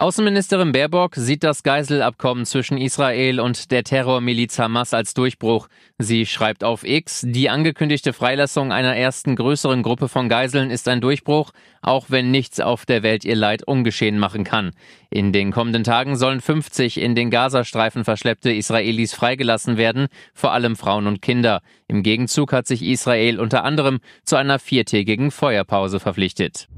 Außenministerin Baerbock sieht das Geiselabkommen zwischen Israel und der Terrormiliz Hamas als Durchbruch. Sie schreibt auf X, die angekündigte Freilassung einer ersten größeren Gruppe von Geiseln ist ein Durchbruch, auch wenn nichts auf der Welt ihr Leid ungeschehen machen kann. In den kommenden Tagen sollen 50 in den Gazastreifen verschleppte Israelis freigelassen werden, vor allem Frauen und Kinder. Im Gegenzug hat sich Israel unter anderem zu einer viertägigen Feuerpause verpflichtet.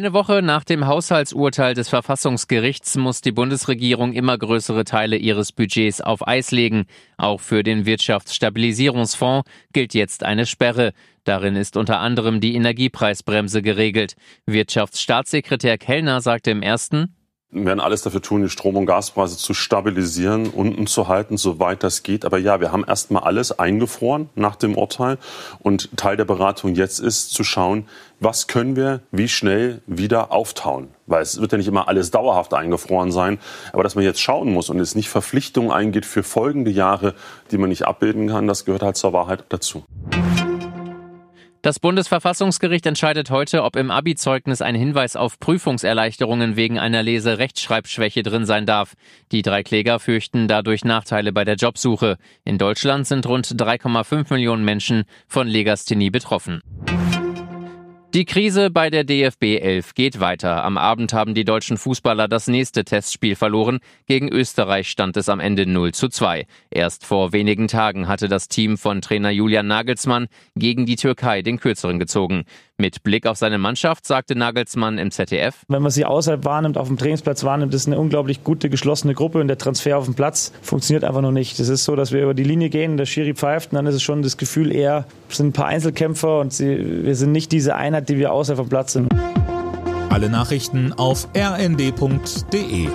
Eine Woche nach dem Haushaltsurteil des Verfassungsgerichts muss die Bundesregierung immer größere Teile ihres Budgets auf Eis legen. Auch für den Wirtschaftsstabilisierungsfonds gilt jetzt eine Sperre. Darin ist unter anderem die Energiepreisbremse geregelt. Wirtschaftsstaatssekretär Kellner sagte im ersten, wir werden alles dafür tun, die Strom- und Gaspreise zu stabilisieren, unten zu halten, soweit das geht. Aber ja, wir haben erstmal alles eingefroren nach dem Urteil. Und Teil der Beratung jetzt ist zu schauen, was können wir wie schnell wieder auftauen. Weil es wird ja nicht immer alles dauerhaft eingefroren sein. Aber dass man jetzt schauen muss und es nicht Verpflichtungen eingeht für folgende Jahre, die man nicht abbilden kann, das gehört halt zur Wahrheit dazu. Das Bundesverfassungsgericht entscheidet heute, ob im Abi-Zeugnis ein Hinweis auf Prüfungserleichterungen wegen einer Lese-Rechtschreibschwäche drin sein darf. Die drei Kläger fürchten dadurch Nachteile bei der Jobsuche. In Deutschland sind rund 3,5 Millionen Menschen von Legasthenie betroffen. Die Krise bei der DFB 11 geht weiter. Am Abend haben die deutschen Fußballer das nächste Testspiel verloren. Gegen Österreich stand es am Ende 0 zu 2. Erst vor wenigen Tagen hatte das Team von Trainer Julian Nagelsmann gegen die Türkei den Kürzeren gezogen. Mit Blick auf seine Mannschaft sagte Nagelsmann im ZDF. Wenn man sie außerhalb wahrnimmt, auf dem Trainingsplatz wahrnimmt, ist eine unglaublich gute, geschlossene Gruppe und der Transfer auf dem Platz funktioniert einfach noch nicht. Es ist so, dass wir über die Linie gehen, der Schiri pfeift und dann ist es schon das Gefühl eher, sind ein paar Einzelkämpfer und sie, wir sind nicht diese Einheit, die wir außerhalb vom Platz sind. Alle Nachrichten auf rnd.de